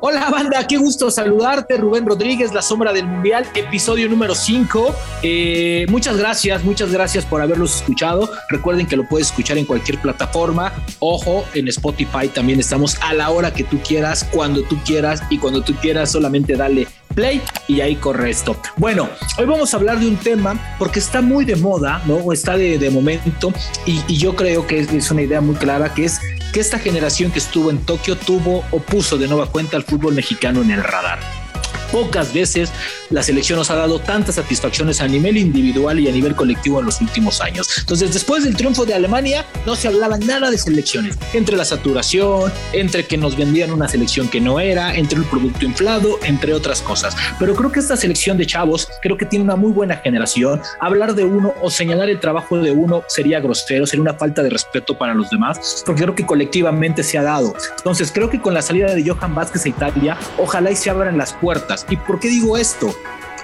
Hola banda, qué gusto saludarte, Rubén Rodríguez, La Sombra del Mundial, episodio número 5. Eh, muchas gracias, muchas gracias por haberlos escuchado. Recuerden que lo puedes escuchar en cualquier plataforma. Ojo, en Spotify también estamos a la hora que tú quieras, cuando tú quieras y cuando tú quieras, solamente dale play y ahí corre esto. Bueno, hoy vamos a hablar de un tema porque está muy de moda, ¿no? Está de, momento y, yo creo que es, es una idea muy clara que es que esta generación que estuvo en Tokio tuvo o puso de nueva cuenta al fútbol mexicano en el radar. Pocas veces la selección nos ha dado tantas satisfacciones a nivel individual y a nivel colectivo en los últimos años. Entonces, después del triunfo de Alemania, no se hablaba nada de selecciones, entre la saturación, entre que nos vendían una selección que no era, entre el producto inflado, entre otras cosas. Pero creo que esta selección de chavos, creo que tiene una muy buena generación. Hablar de uno o señalar el trabajo de uno sería grosero, sería una falta de respeto para los demás, porque creo que colectivamente se ha dado. Entonces, creo que con la salida de Johan Vázquez a Italia, ojalá y se abran las puertas. ¿Y por qué digo esto?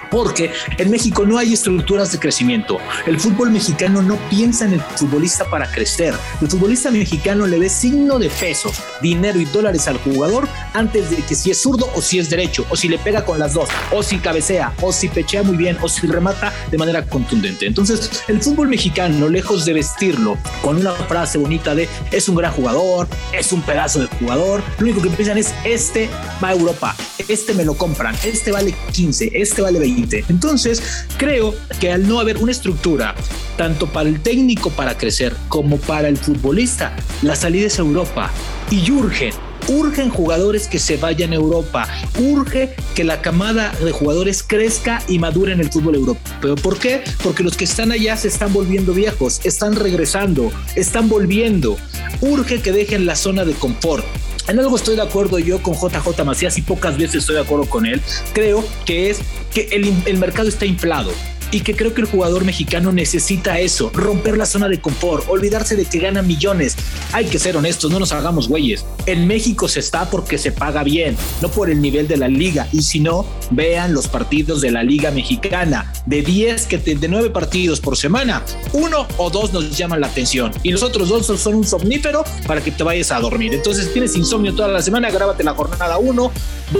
Porque en México no hay estructuras de crecimiento. El fútbol mexicano no piensa en el futbolista para crecer. El futbolista mexicano le ve signo de pesos, dinero y dólares al jugador antes de que si es zurdo o si es derecho, o si le pega con las dos, o si cabecea, o si pechea muy bien, o si remata de manera contundente. Entonces, el fútbol mexicano, lejos de vestirlo con una frase bonita de es un gran jugador, es un pedazo de jugador, lo único que piensan es este va a Europa, este me lo compran, este vale 15, este vale 20 entonces, creo que al no haber una estructura, tanto para el técnico para crecer como para el futbolista, la salida es a Europa y urge urgen jugadores que se vayan a Europa, urge que la camada de jugadores crezca y madure en el fútbol europeo. ¿Por qué? Porque los que están allá se están volviendo viejos, están regresando, están volviendo. Urge que dejen la zona de confort. En algo estoy de acuerdo yo con JJ Macías y pocas veces estoy de acuerdo con él. Creo que es que el, el mercado está inflado y que creo que el jugador mexicano necesita eso, romper la zona de confort, olvidarse de que gana millones. Hay que ser honestos, no nos hagamos güeyes. En México se está porque se paga bien, no por el nivel de la liga. Y si no, vean los partidos de la liga mexicana. De 10 que te, de 9 partidos por semana, uno o dos nos llaman la atención y los otros dos son un somnífero para que te vayas a dormir. Entonces tienes insomnio toda la semana, grábate la jornada 1,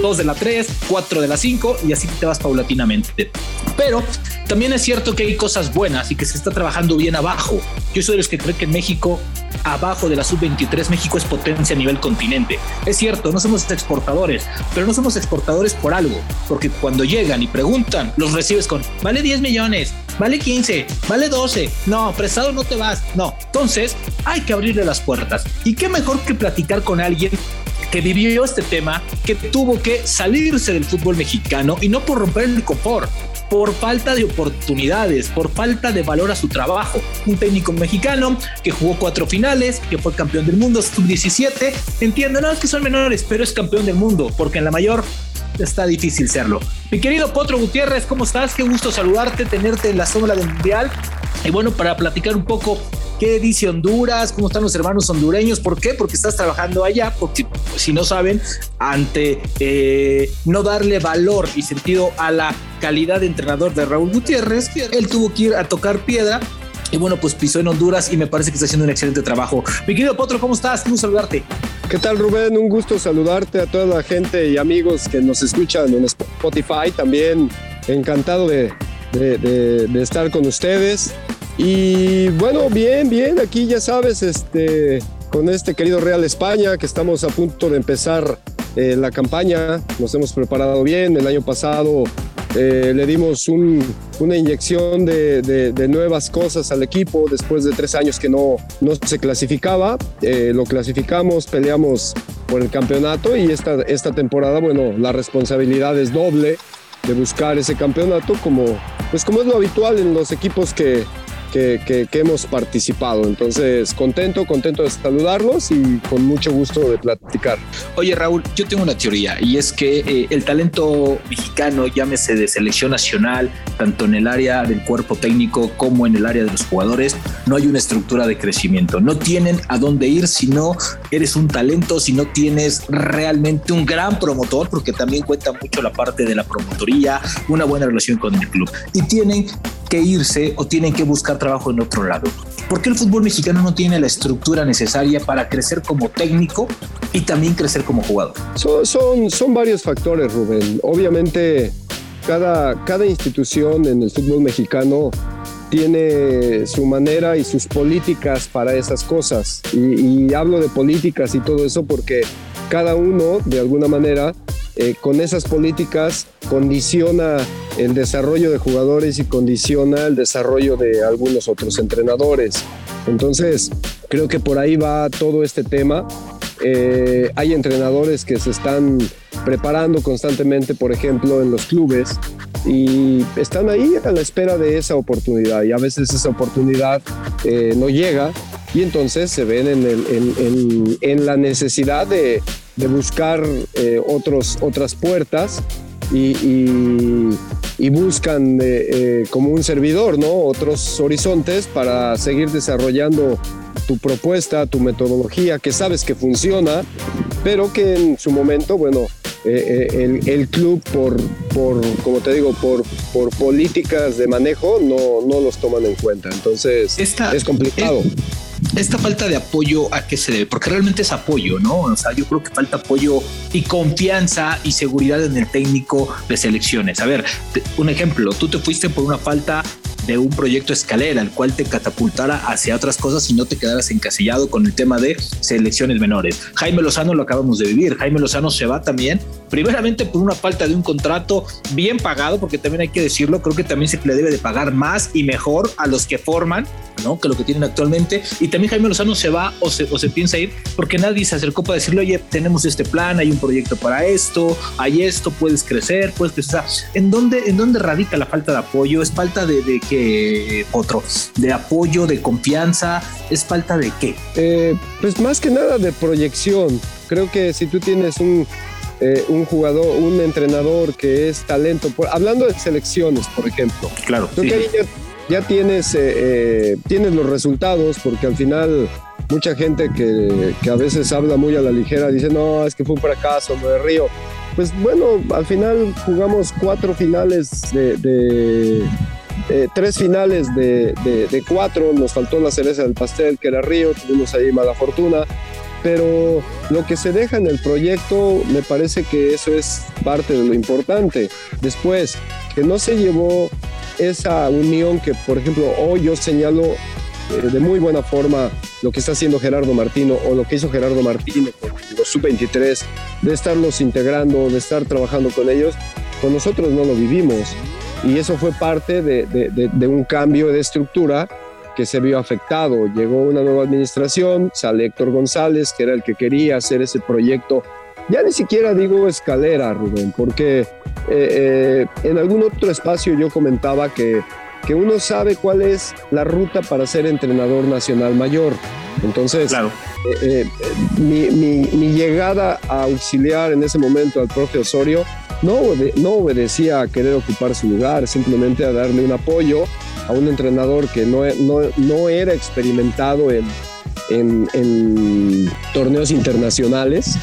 2 de la 3, 4 de la 5 y así te vas paulatinamente. Pero también es cierto que hay cosas buenas y que se está trabajando bien abajo. Yo soy de los que creen que en México, abajo de la sub-23, México es potencia a nivel continente. Es cierto, no somos exportadores, pero no somos exportadores por algo, porque cuando llegan y preguntan, los recibes con, vale 10 millones, vale 15, vale 12, no, prestado no te vas, no. Entonces, hay que abrirle las puertas. ¿Y qué mejor que platicar con alguien que vivió este tema, que tuvo que salirse del fútbol mexicano y no por romper el confort, por falta de oportunidades, por falta de valor a su trabajo. Un técnico mexicano que jugó cuatro finales, que fue campeón del mundo sub-17. Entiendo, no es que son menores, pero es campeón del mundo, porque en la mayor está difícil serlo. Mi querido Potro Gutiérrez, ¿cómo estás? Qué gusto saludarte, tenerte en la sombra del Mundial. Y bueno, para platicar un poco ¿Qué dice Honduras? ¿Cómo están los hermanos hondureños? ¿Por qué? Porque estás trabajando allá, porque si no saben, ante eh, no darle valor y sentido a la calidad de entrenador de Raúl Gutiérrez, él tuvo que ir a tocar piedra y bueno, pues pisó en Honduras y me parece que está haciendo un excelente trabajo. Mi querido Potro, ¿cómo estás? Quiero saludarte. ¿Qué tal, Rubén? Un gusto saludarte a toda la gente y amigos que nos escuchan en Spotify. También encantado de estar con ustedes. Y bueno, bien, bien, aquí ya sabes, este, con este querido Real España, que estamos a punto de empezar eh, la campaña, nos hemos preparado bien, el año pasado eh, le dimos un, una inyección de, nuevas cosas al equipo después de tres años que no, no se clasificaba, eh, lo clasificamos, peleamos por el campeonato y esta, esta temporada, bueno, la responsabilidad es doble de buscar ese campeonato como, pues como es lo habitual en los equipos que, que, hemos participado. Entonces, contento, contento de saludarlos y con mucho gusto de platicar. Oye, Raúl, yo tengo una teoría y es que eh, el talento mexicano, llámese de selección nacional, tanto en el área del cuerpo técnico como en el área de los jugadores, no hay una estructura de crecimiento. No tienen a dónde ir si no eres un talento, si no tienes realmente un gran promotor, porque también cuenta mucho la parte de la promotoría, una buena relación con el club. Y tienen irse o tienen que buscar trabajo en otro lado. ¿Por qué el fútbol mexicano no tiene la estructura necesaria para crecer como técnico y también crecer como jugador? Son, son, varios factores, Rubén. Obviamente, cada, cada institución en el fútbol mexicano tiene su manera y sus políticas para esas cosas. Y, hablo de políticas y todo eso porque cada uno, de alguna manera, eh, con esas políticas condiciona el desarrollo de jugadores y condiciona el desarrollo de algunos otros entrenadores. Entonces, creo que por ahí va todo este tema. Eh, hay entrenadores que se están preparando constantemente, por ejemplo, en los clubes y están ahí a la espera de esa oportunidad y a veces esa oportunidad eh, no llega y entonces se ven en, el, en, en, la necesidad de, de buscar eh, otros, otras puertas y, y, y buscan eh, eh, como un servidor, ¿no? Otros horizontes para seguir desarrollando tu propuesta, tu metodología, que sabes que funciona, pero que en su momento, bueno, el, el, club por, por, como te digo, por, por políticas de manejo no, no los toman en cuenta. Entonces es complicado esta falta de apoyo a qué se debe, porque realmente es apoyo, ¿no? O sea, yo creo que falta apoyo y confianza y seguridad en el técnico de selecciones. A ver, un ejemplo, tú te fuiste por una falta de un proyecto escalera, el cual te catapultara hacia otras cosas y no te quedaras encasillado con el tema de selecciones menores. Jaime Lozano lo acabamos de vivir. Jaime Lozano se va también, primeramente por una falta de un contrato bien pagado, porque también hay que decirlo, creo que también se le debe de pagar más y mejor a los que forman, ¿no? Que lo que tienen actualmente. Y también Jaime Lozano se va o se, o se piensa ir porque nadie se acercó para decirle, oye, tenemos este plan, hay un proyecto para esto, hay esto, puedes crecer, puedes crecer. ¿En dónde, en dónde radica la falta de apoyo? ¿Es falta de, de que otro? ¿De apoyo, de confianza? ¿Es falta de qué? Eh, pues más que nada de proyección. Creo que si tú tienes un, eh, un jugador, un entrenador que es talento, por, hablando de selecciones, por ejemplo. Claro. Sí. ya, ya, tienes, eh, tienes los resultados, porque al final mucha gente que, que, a veces habla muy a la ligera dice, no, es que fue un fracaso, me río. Pues bueno, al final jugamos cuatro finales de, de eh, tres finales de, de, de, cuatro, nos faltó la cereza del pastel, que era Río, tuvimos ahí mala fortuna, pero lo que se deja en el proyecto me parece que eso es parte de lo importante. Después, que no se llevó esa unión que, por ejemplo, hoy yo señalo eh, de muy buena forma lo que está haciendo Gerardo Martino o lo que hizo Gerardo Martino con los sub-23, de estarlos integrando, de estar trabajando con ellos, con nosotros no lo vivimos y eso fue parte de, de, de, de, un cambio de estructura que se vio afectado. Llegó una nueva administración, sale Héctor González, que era el que quería hacer ese proyecto. Ya ni siquiera digo escalera, Rubén, porque eh, eh, en algún otro espacio yo comentaba que, que uno sabe cuál es la ruta para ser entrenador nacional mayor. Entonces, claro. eh, mi, mi, mi llegada a auxiliar en ese momento al profe Osorio no, no obedecía a querer ocupar su lugar, simplemente a darle un apoyo a un entrenador que no, no, no era experimentado en, en, en, torneos internacionales,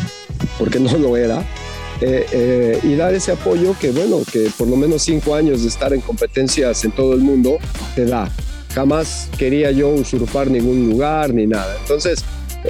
porque no lo era, eh, eh, y dar ese apoyo que, bueno, que por lo menos cinco años de estar en competencias en todo el mundo te da. Jamás quería yo usurpar ningún lugar ni nada. Entonces,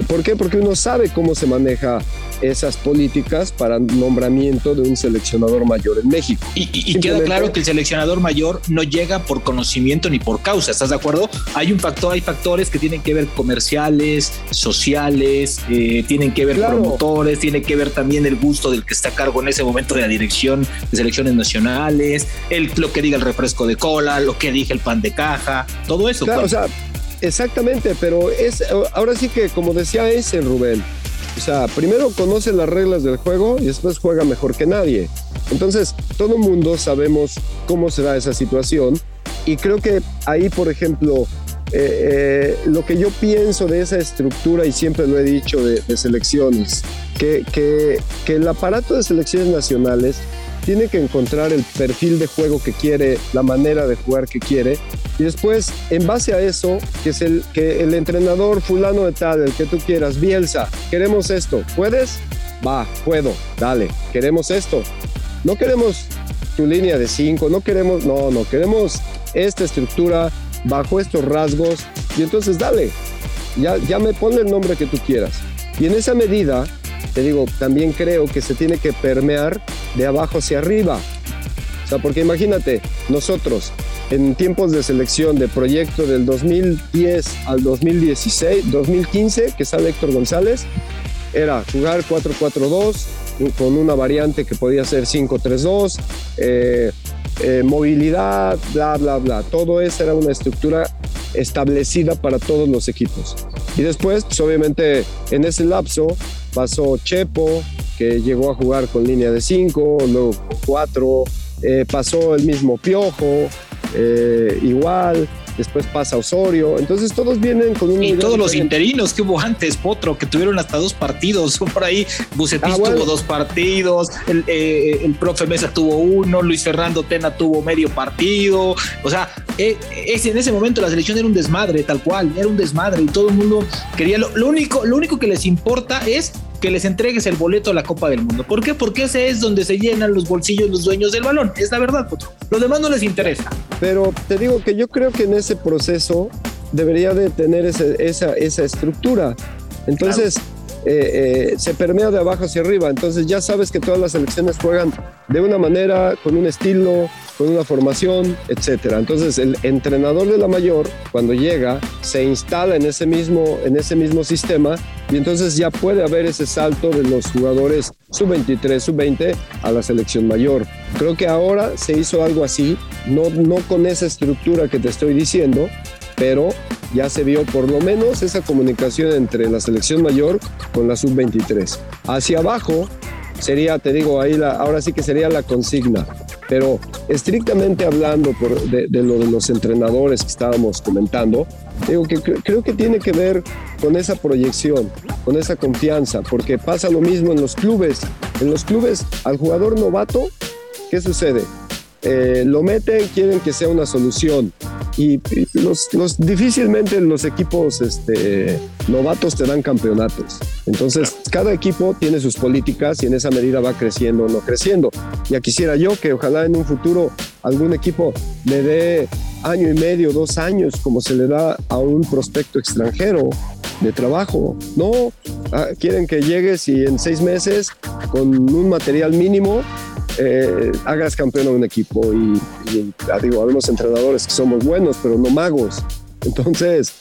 ¿por qué? Porque uno sabe cómo se maneja esas políticas para nombramiento de un seleccionador mayor en México. Y, y, y queda claro que el seleccionador mayor no llega por conocimiento ni por causa, ¿estás de acuerdo? Hay un factor, hay factores que tienen que ver comerciales, sociales, eh, tienen que ver claro. promotores, tiene que ver también el gusto del que está a cargo en ese momento de la dirección de selecciones nacionales, el, lo que diga el refresco de cola, lo que diga el pan de caja, todo eso. Claro, o sea, exactamente, pero es ahora sí que como decía ese Rubén, o sea, primero conoce las reglas del juego y después juega mejor que nadie. Entonces, todo mundo sabemos cómo se da esa situación y creo que ahí, por ejemplo, eh, eh, lo que yo pienso de esa estructura, y siempre lo he dicho de, selecciones, que, que, el aparato de selecciones nacionales tiene que encontrar el perfil de juego que quiere, la manera de jugar que quiere, y después, en base a eso, que es el que el entrenador fulano de tal, el que tú quieras, Bielsa, queremos esto, ¿puedes? Va, puedo, dale, queremos esto. No queremos tu línea de cinco, no queremos, no, no, queremos esta estructura bajo estos rasgos Y entonces dale, ya, ya me pone el nombre que tú quieras. Y en esa medida, te digo, también creo que se tiene que permear de abajo hacia arriba. O sea, porque imagínate, nosotros en tiempos de selección de proyecto del 2010 al 2016, 2015, que sale Héctor González, era jugar 4-4-2 con una variante que podía ser 5-3-2, eh, eh, movilidad, bla, bla, bla. Todo eso era una estructura establecida para todos los equipos. Y después, pues obviamente, en ese lapso pasó Chepo, que llegó a jugar con línea de 5, luego con 4, eh, pasó el mismo Piojo, eh, igual, después pasa Osorio, entonces todos vienen con un... Y todos los interinos que hubo antes, Potro, que tuvieron hasta dos partidos, por ahí Bucetis ah, tuvo dos partidos, el, eh, el, profe Mesa tuvo uno, Luis Fernando Tena tuvo medio partido, o sea, eh, en ese momento la selección era un desmadre, tal cual, era un desmadre y todo el mundo quería, lo, lo único, lo único que les importa es que les entregues el boleto a la Copa del Mundo. ¿Por qué? Porque ese es donde se llenan los bolsillos los dueños del balón. Es la verdad, Potro. Lo demás no les interesa. Pero te digo que yo creo que en ese proceso debería de tener esa, esa estructura. Entonces, eh, eh, se permea de abajo hacia arriba. Entonces ya sabes que todas las selecciones juegan de una manera, con un estilo, con una formación, etcétera. Entonces el entrenador de la mayor, cuando llega, se instala en ese mismo, en ese mismo sistema y entonces ya puede haber ese salto de los jugadores sub-23, sub-20 a la selección mayor. Creo que ahora se hizo algo así, no, no con esa estructura que te estoy diciendo, pero ya se vio por lo menos esa comunicación entre la selección mayor con la sub-23. Hacia abajo sería, te digo, ahí la, ahora sí que sería la consigna. Pero estrictamente hablando por, de, lo de los entrenadores que estábamos comentando, digo que creo que tiene que ver con esa proyección, con esa confianza, porque pasa lo mismo en los clubes. En los clubes, al jugador novato, ¿qué sucede? Eh, lo meten, quieren que sea una solución y, los, difícilmente los equipos este, novatos te dan campeonatos. Entonces, cada equipo tiene sus políticas y en esa medida va creciendo o no creciendo. Ya quisiera yo que ojalá en un futuro algún equipo le dé año y medio, dos años, como se le da a un prospecto extranjero de trabajo. No, ah, quieren que llegues y en seis meses, con un material mínimo, eh, hagas campeón a un equipo. Y, digo, habemos entrenadores que somos buenos, pero no magos. Entonces,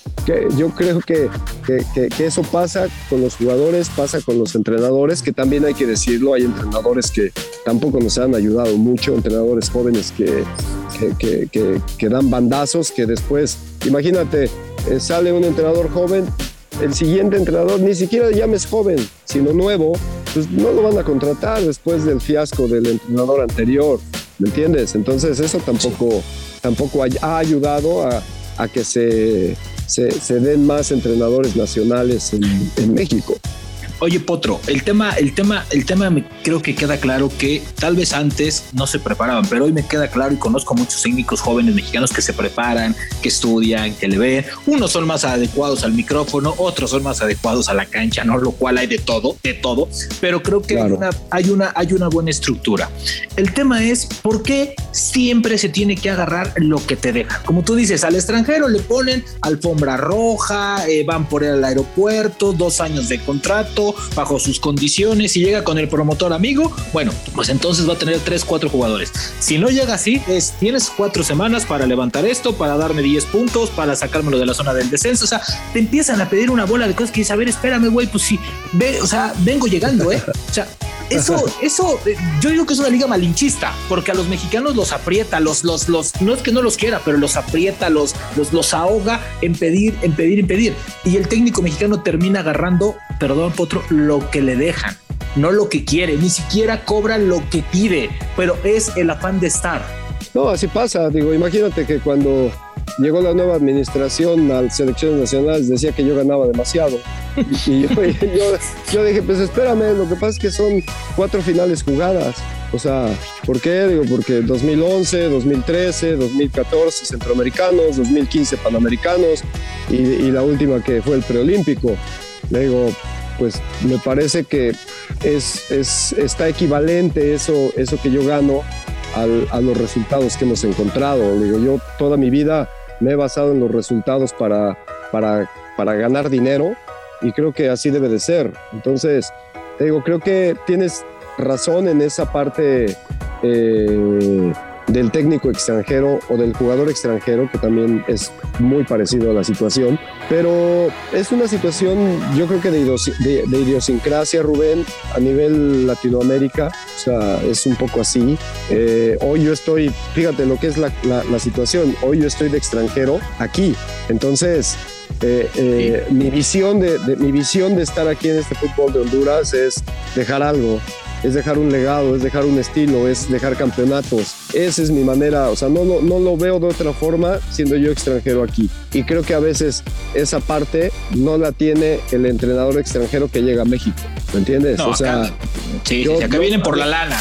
yo creo que, que, eso pasa con los jugadores, pasa con los entrenadores, que también hay que decirlo, hay entrenadores que tampoco nos han ayudado mucho, entrenadores jóvenes que, que dan bandazos, que después, imagínate, eh, sale un entrenador joven, el siguiente entrenador ni siquiera llames joven, sino nuevo, pues no lo van a contratar después del fiasco del entrenador anterior, ¿me entiendes? Entonces eso tampoco, tampoco ha, ayudado a, que se, se, den más entrenadores nacionales en, en México. Oye, Potro, el tema, el tema, el tema me creo que queda claro que tal vez antes no se preparaban, pero hoy me queda claro y conozco muchos técnicos jóvenes mexicanos que se preparan, que estudian, que le ven. Unos son más adecuados al micrófono, otros son más adecuados a la cancha, ¿no? Lo cual hay de todo, de todo, pero creo que hay, una, hay, una, hay una buena estructura. El tema es por qué siempre se tiene que agarrar lo que te deja. Como tú dices, al extranjero le ponen alfombra roja, eh, van por él al aeropuerto, dos años de contrato, bajo sus condiciones y llega con el promotor amigo, bueno, pues entonces va a tener 3, 4 jugadores. Si no llega así, es tienes cuatro semanas para levantar esto, para darme 10 puntos, para sacármelo de la zona del descenso. O sea, te empiezan a pedir una bola de cosas que dices, a ver, espérame, güey, pues sí, ve, o sea, vengo llegando, ¿eh? O sea, eso, eso, eh, yo digo que es una liga malinchista, porque a los mexicanos los aprieta, los, los, los, no es que no los quiera, pero los aprieta, los, los, los ahoga en pedir, en pedir, en pedir. Y el técnico mexicano termina agarrando, perdón, Potro, lo que le dejan, no lo que quiere, ni siquiera cobra lo que pide, pero es el afán de estar. No, así pasa, digo, imagínate que cuando llegó la nueva administración a selecciones nacionales, decía que yo ganaba demasiado. Y yo, dije, pues espérame, lo que pasa es que son cuatro finales jugadas. O sea, ¿por qué? Digo, porque 2011, 2013, 2014 centroamericanos, 2015 panamericanos y, la última que fue el preolímpico. Le digo, pues me parece que es, es, está equivalente eso, eso que yo gano a los resultados que hemos encontrado. Digo, yo toda mi vida me he basado en los resultados para, para, para ganar dinero y creo que así debe de ser. Entonces, te digo, creo que tienes razón en esa parte eh, del técnico extranjero o del jugador extranjero, que también es muy parecido a la situación, pero es una situación yo creo que de, idiosincrasia, Rubén, a nivel Latinoamérica, o sea, es un poco así. Eh, hoy yo estoy, fíjate lo que es la, situación, hoy yo estoy de extranjero aquí, entonces... Eh, eh, mi, visión de, mi visión de estar aquí en este fútbol de Honduras es dejar algo, es dejar un legado, es dejar un estilo, es dejar campeonatos. Esa es mi manera, o sea, no, no, no lo veo de otra forma siendo yo extranjero aquí. Y creo que a veces esa parte no la tiene el entrenador extranjero que llega a México. ¿Me entiendes? o sea, acá, sí, acá vienen por la lana.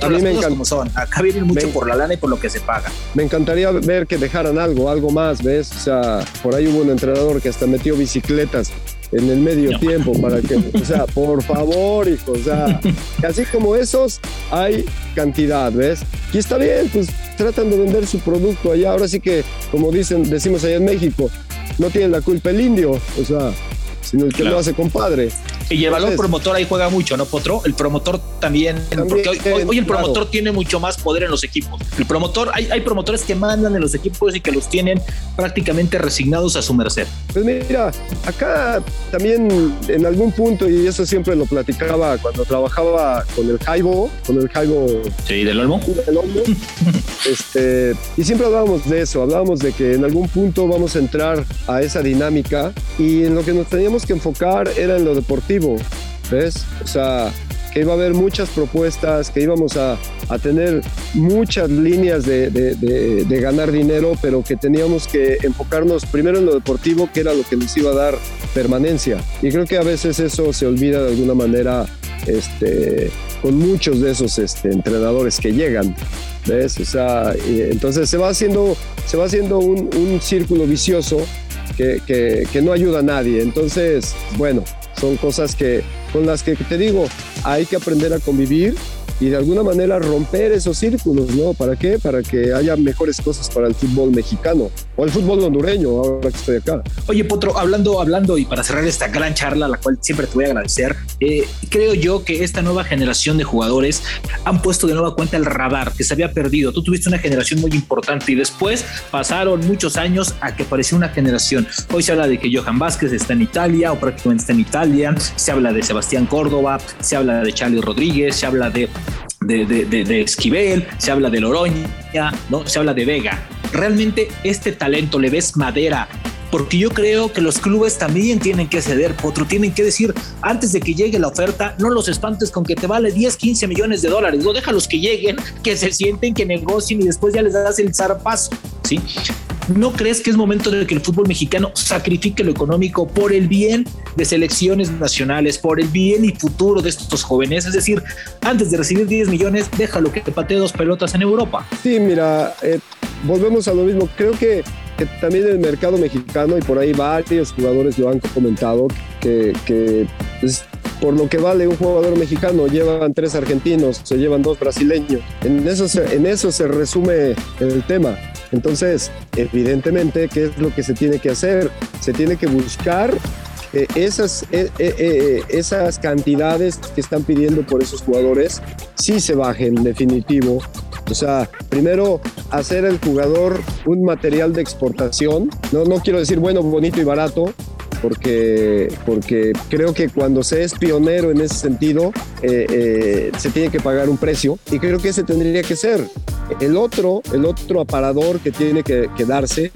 a mí me cosas como son. Acá vienen mucho por la lana y por lo que se paga. Me encantaría ver que dejaran algo, algo más, ¿ves? O sea, por ahí hubo un entrenador que hasta metió bicicletas en el medio tiempo para que, o sea, por favor, hijo, o sea, así como esos hay cantidad, ¿ves? Y está bien, pues tratan de vender su producto allá, ahora sí que, como dicen, decimos allá en México, no tiene la culpa el indio, o sea, sino el que lo hace compadre. Y el valor promotor ahí juega mucho, ¿no, Potro? El promotor también, porque hoy, el promotor tiene mucho más poder en los equipos. El promotor, hay, hay promotores que mandan en los equipos y que los tienen prácticamente resignados a su merced. Pues mira, acá también en algún punto, y eso siempre lo platicaba cuando trabajaba con el Jaibo, con el Jaibo. Sí, del Olmo. Del Olmo. este, y siempre hablábamos de eso, hablábamos de que en algún punto vamos a entrar a esa dinámica y en lo que nos teníamos que enfocar era en lo deportivo ¿ves? O sea, que iba a haber muchas propuestas, que íbamos a, tener muchas líneas de, ganar dinero, pero que teníamos que enfocarnos primero en lo deportivo, que era lo que nos iba a dar permanencia. Y creo que a veces eso se olvida de alguna manera este, con muchos de esos este, entrenadores que llegan. ¿Ves? O sea, entonces se va haciendo, se va haciendo un, círculo vicioso que, que no ayuda a nadie. Entonces, bueno, son cosas que con las que te digo, hay que aprender a convivir y de alguna manera romper esos círculos, ¿no? ¿Para qué? Para que haya mejores cosas para el fútbol mexicano o el fútbol hondureño, ahora que estoy acá. Oye, Potro, hablando, hablando y para cerrar esta gran charla, la cual siempre te voy a agradecer, eh, creo yo que esta nueva generación de jugadores han puesto de nueva cuenta el radar que se había perdido. Tú tuviste una generación muy importante y después pasaron muchos años a que apareció una generación. Hoy se habla de que Johan Vázquez está en Italia o prácticamente está en Italia, se habla de Sebastián Córdoba, se habla de Charlie Rodríguez, se habla de de, Esquivel, se habla de Loroña, ¿no? se habla de Vega. ¿Realmente este talento le ves madera porque yo creo que los clubes también tienen que ceder, Potro, tienen que decir, antes de que llegue la oferta, no los espantes con que te vale 10, 15 millones de dólares, no déjalos que lleguen, que se sienten, que negocien y después ya les das el zarpazo, ¿sí? ¿No crees que es momento de que el fútbol mexicano sacrifique lo económico por el bien de selecciones nacionales, por el bien y futuro de estos jóvenes? Es decir, antes de recibir 10 millones, déjalo que patee dos pelotas en Europa. Sí, mira, eh, volvemos a lo mismo. Creo que, también el mercado mexicano, y por ahí varios jugadores lo han comentado, que, por lo que vale un jugador mexicano, llevan tres argentinos, se llevan dos brasileños. En eso en eso se resume el tema. Entonces, evidentemente, ¿qué es lo que se tiene que hacer? Se tiene que buscar eh, esas, eh, eh, esas cantidades que están pidiendo por esos jugadores, sí se bajen definitivo. O sea, primero hacer el jugador un material de exportación. No, no quiero decir bueno, bonito y barato, porque, porque creo que cuando se es pionero en ese sentido, se tiene que pagar un precio y creo que ese tendría que ser. El otro, el otro aparador que tiene que, darse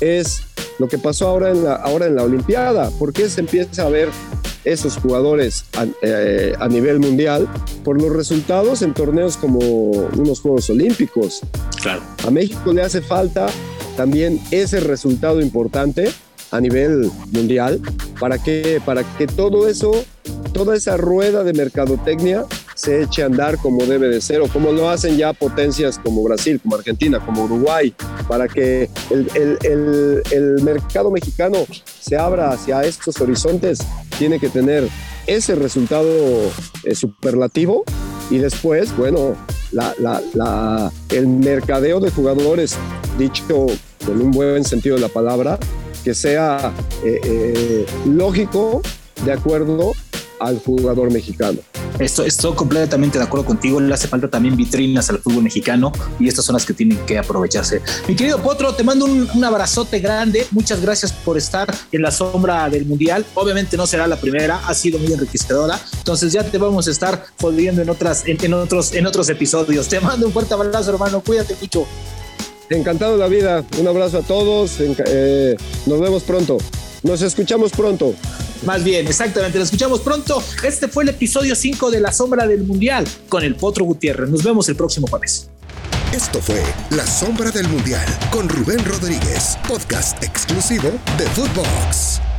es lo que pasó ahora en la, ahora en la Olimpiada. ¿Por qué se empieza a ver esos jugadores a, eh, a, nivel mundial por los resultados en torneos como unos Juegos Olímpicos. Claro. A México le hace falta también ese resultado importante a nivel mundial para que, para que todo eso, toda esa rueda de mercadotecnia se eche a andar como debe de ser o como lo hacen ya potencias como Brasil, como Argentina, como Uruguay, para que el, el, el, mercado mexicano se abra hacia estos horizontes, tiene que tener ese resultado eh, superlativo y después, bueno, la, la, el mercadeo de jugadores, dicho con un buen sentido de la palabra, que sea eh, eh, lógico de acuerdo al jugador mexicano. Esto, estoy completamente de acuerdo contigo. Le hace falta también vitrinas al fútbol mexicano y estas son las que tienen que aprovecharse. Mi querido Potro, te mando un, un, abrazote grande. Muchas gracias por estar en la sombra del Mundial. Obviamente no será la primera, ha sido muy enriquecedora. Entonces ya te vamos a estar jodiendo en, otras, en, en otros, en otros episodios. Te mando un fuerte abrazo, hermano. Cuídate mucho. Encantado de la vida. Un abrazo a todos. Eh, nos vemos pronto. Nos escuchamos pronto. Más bien, exactamente, lo escuchamos pronto. Este fue el episodio 5 de La Sombra del Mundial con el Potro Gutiérrez. Nos vemos el próximo jueves. Esto fue La Sombra del Mundial con Rubén Rodríguez, podcast exclusivo de Footbox.